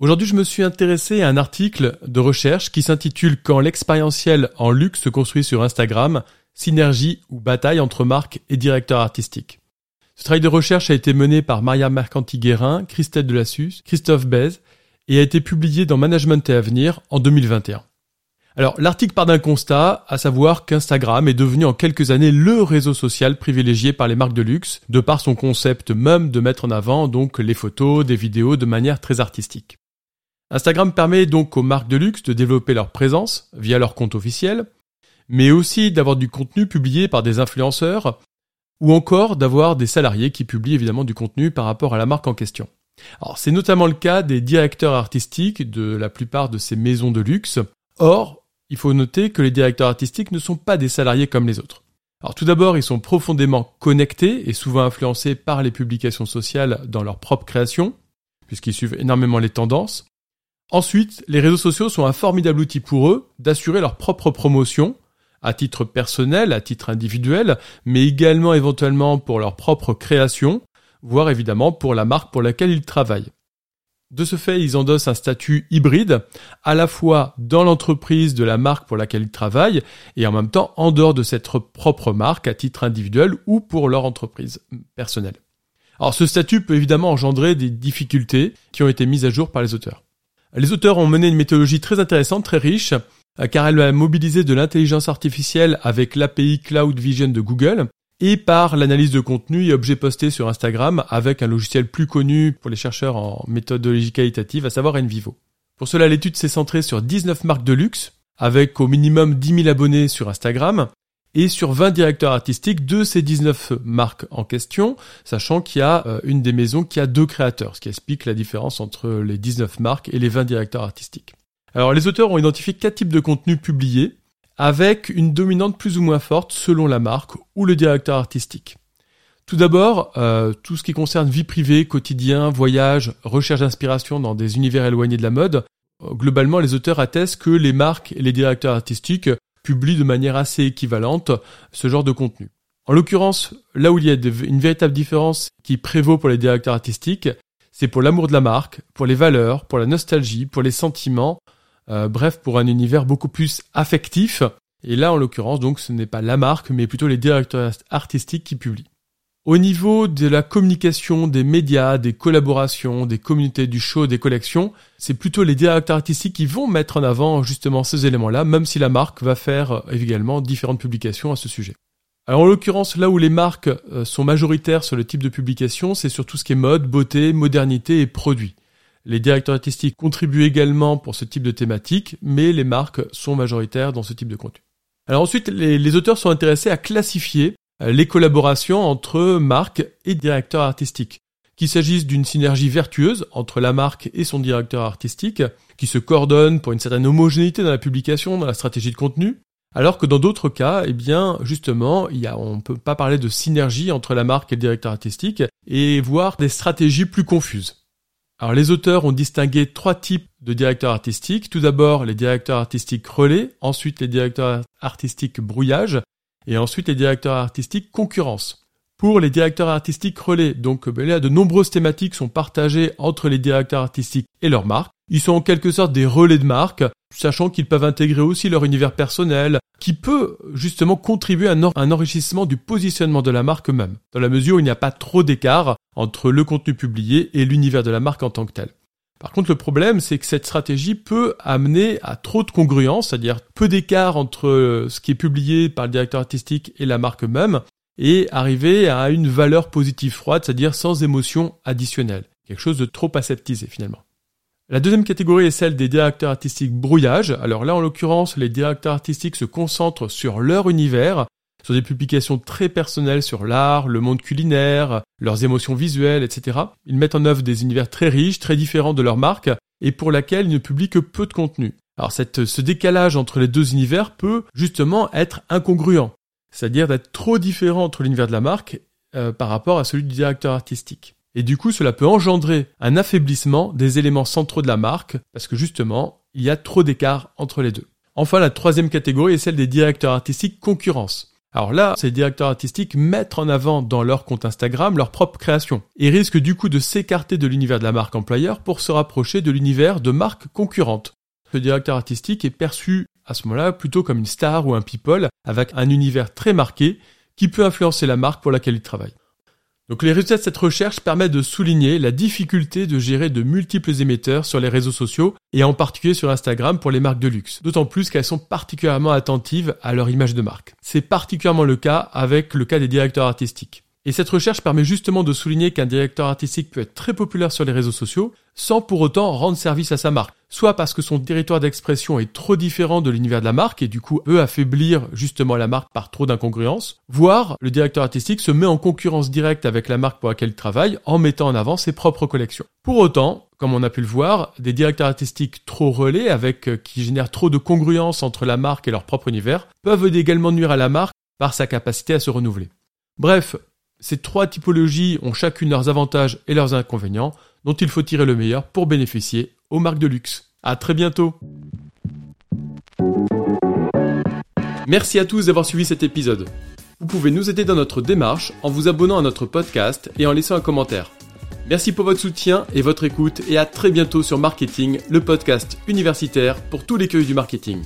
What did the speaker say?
Aujourd'hui, je me suis intéressé à un article de recherche qui s'intitule Quand l'expérientiel en luxe se construit sur Instagram, synergie ou bataille entre marques et directeurs artistiques. Ce travail de recherche a été mené par Maria Mercanti-Guérin, Christelle Delassus, Christophe Bez et a été publié dans Management et Avenir en 2021. Alors, l'article part d'un constat, à savoir qu'Instagram est devenu en quelques années le réseau social privilégié par les marques de luxe, de par son concept même de mettre en avant donc les photos, des vidéos de manière très artistique. Instagram permet donc aux marques de luxe de développer leur présence via leur compte officiel, mais aussi d'avoir du contenu publié par des influenceurs, ou encore d'avoir des salariés qui publient évidemment du contenu par rapport à la marque en question. Alors c'est notamment le cas des directeurs artistiques de la plupart de ces maisons de luxe. Or, il faut noter que les directeurs artistiques ne sont pas des salariés comme les autres. Alors tout d'abord, ils sont profondément connectés et souvent influencés par les publications sociales dans leur propre création, puisqu'ils suivent énormément les tendances. Ensuite, les réseaux sociaux sont un formidable outil pour eux d'assurer leur propre promotion à titre personnel, à titre individuel, mais également éventuellement pour leur propre création, voire évidemment pour la marque pour laquelle ils travaillent. De ce fait, ils endossent un statut hybride, à la fois dans l'entreprise de la marque pour laquelle ils travaillent, et en même temps en dehors de cette propre marque à titre individuel ou pour leur entreprise personnelle. Alors ce statut peut évidemment engendrer des difficultés qui ont été mises à jour par les auteurs. Les auteurs ont mené une méthodologie très intéressante, très riche, euh, car elle a mobilisé de l'intelligence artificielle avec l'API Cloud Vision de Google et par l'analyse de contenu et objets postés sur Instagram avec un logiciel plus connu pour les chercheurs en méthodologie qualitative, à savoir Envivo. Pour cela, l'étude s'est centrée sur 19 marques de luxe, avec au minimum 10 000 abonnés sur Instagram, et sur 20 directeurs artistiques de ces 19 marques en question, sachant qu'il y a euh, une des maisons qui a deux créateurs, ce qui explique la différence entre les 19 marques et les 20 directeurs artistiques. Alors les auteurs ont identifié quatre types de contenus publiés, avec une dominante plus ou moins forte selon la marque ou le directeur artistique. Tout d'abord, euh, tout ce qui concerne vie privée, quotidien, voyage, recherche d'inspiration dans des univers éloignés de la mode, euh, globalement les auteurs attestent que les marques et les directeurs artistiques publient de manière assez équivalente ce genre de contenu. En l'occurrence, là où il y a une véritable différence qui prévaut pour les directeurs artistiques, c'est pour l'amour de la marque, pour les valeurs, pour la nostalgie, pour les sentiments, euh, bref, pour un univers beaucoup plus affectif. Et là, en l'occurrence, donc, ce n'est pas la marque, mais plutôt les directeurs artistiques qui publient. Au niveau de la communication, des médias, des collaborations, des communautés du show, des collections, c'est plutôt les directeurs artistiques qui vont mettre en avant justement ces éléments-là, même si la marque va faire euh, également différentes publications à ce sujet. Alors en l'occurrence, là où les marques euh, sont majoritaires sur le type de publication, c'est sur tout ce qui est mode, beauté, modernité et produits. Les directeurs artistiques contribuent également pour ce type de thématique, mais les marques sont majoritaires dans ce type de contenu. Alors ensuite, les, auteurs sont intéressés à classifier les collaborations entre marques et directeurs artistiques. Qu'il s'agisse d'une synergie vertueuse entre la marque et son directeur artistique, qui se coordonne pour une certaine homogénéité dans la publication, dans la stratégie de contenu, alors que dans d'autres cas, eh bien, justement, on peut pas parler de synergie entre la marque et le directeur artistique, et voir des stratégies plus confuses. Alors les auteurs ont distingué trois types de directeurs artistiques. Tout d'abord les directeurs artistiques relais, ensuite les directeurs artistiques brouillage, et ensuite les directeurs artistiques concurrence. Pour les directeurs artistiques relais, donc ben là, de nombreuses thématiques sont partagées entre les directeurs artistiques et leurs marques. Ils sont en quelque sorte des relais de marque, sachant qu'ils peuvent intégrer aussi leur univers personnel, qui peut justement contribuer à un enrichissement du positionnement de la marque même, dans la mesure où il n'y a pas trop d'écart entre le contenu publié et l'univers de la marque en tant que tel. Par contre, le problème, c'est que cette stratégie peut amener à trop de congruence, c'est-à-dire peu d'écart entre ce qui est publié par le directeur artistique et la marque même, et arriver à une valeur positive froide, c'est-à-dire sans émotion additionnelle. Quelque chose de trop aseptisé finalement. La deuxième catégorie est celle des directeurs artistiques brouillage. Alors là, en l'occurrence, les directeurs artistiques se concentrent sur leur univers, sur des publications très personnelles sur l'art, le monde culinaire, leurs émotions visuelles, etc. Ils mettent en œuvre des univers très riches, très différents de leur marque, et pour laquelle ils ne publient que peu de contenu. Alors cette, ce décalage entre les deux univers peut justement être incongruent, c'est-à-dire d'être trop différent entre l'univers de la marque euh, par rapport à celui du directeur artistique. Et du coup, cela peut engendrer un affaiblissement des éléments centraux de la marque, parce que justement, il y a trop d'écart entre les deux. Enfin, la troisième catégorie est celle des directeurs artistiques concurrence. Alors là, ces directeurs artistiques mettent en avant dans leur compte Instagram leur propre création et risquent du coup de s'écarter de l'univers de la marque employeur pour se rapprocher de l'univers de marques concurrentes. Le directeur artistique est perçu à ce moment-là plutôt comme une star ou un people avec un univers très marqué qui peut influencer la marque pour laquelle il travaille. Donc les résultats de cette recherche permettent de souligner la difficulté de gérer de multiples émetteurs sur les réseaux sociaux et en particulier sur Instagram pour les marques de luxe. D'autant plus qu'elles sont particulièrement attentives à leur image de marque. C'est particulièrement le cas avec le cas des directeurs artistiques. Et cette recherche permet justement de souligner qu'un directeur artistique peut être très populaire sur les réseaux sociaux sans pour autant rendre service à sa marque. Soit parce que son territoire d'expression est trop différent de l'univers de la marque et du coup peut affaiblir justement la marque par trop d'incongruence, voire le directeur artistique se met en concurrence directe avec la marque pour laquelle il travaille en mettant en avant ses propres collections. Pour autant, comme on a pu le voir, des directeurs artistiques trop relais avec euh, qui génèrent trop de congruence entre la marque et leur propre univers peuvent également nuire à la marque par sa capacité à se renouveler. Bref, ces trois typologies ont chacune leurs avantages et leurs inconvénients, dont il faut tirer le meilleur pour bénéficier aux marques de luxe. À très bientôt! Merci à tous d'avoir suivi cet épisode. Vous pouvez nous aider dans notre démarche en vous abonnant à notre podcast et en laissant un commentaire. Merci pour votre soutien et votre écoute et à très bientôt sur Marketing, le podcast universitaire pour tous les cueils du marketing.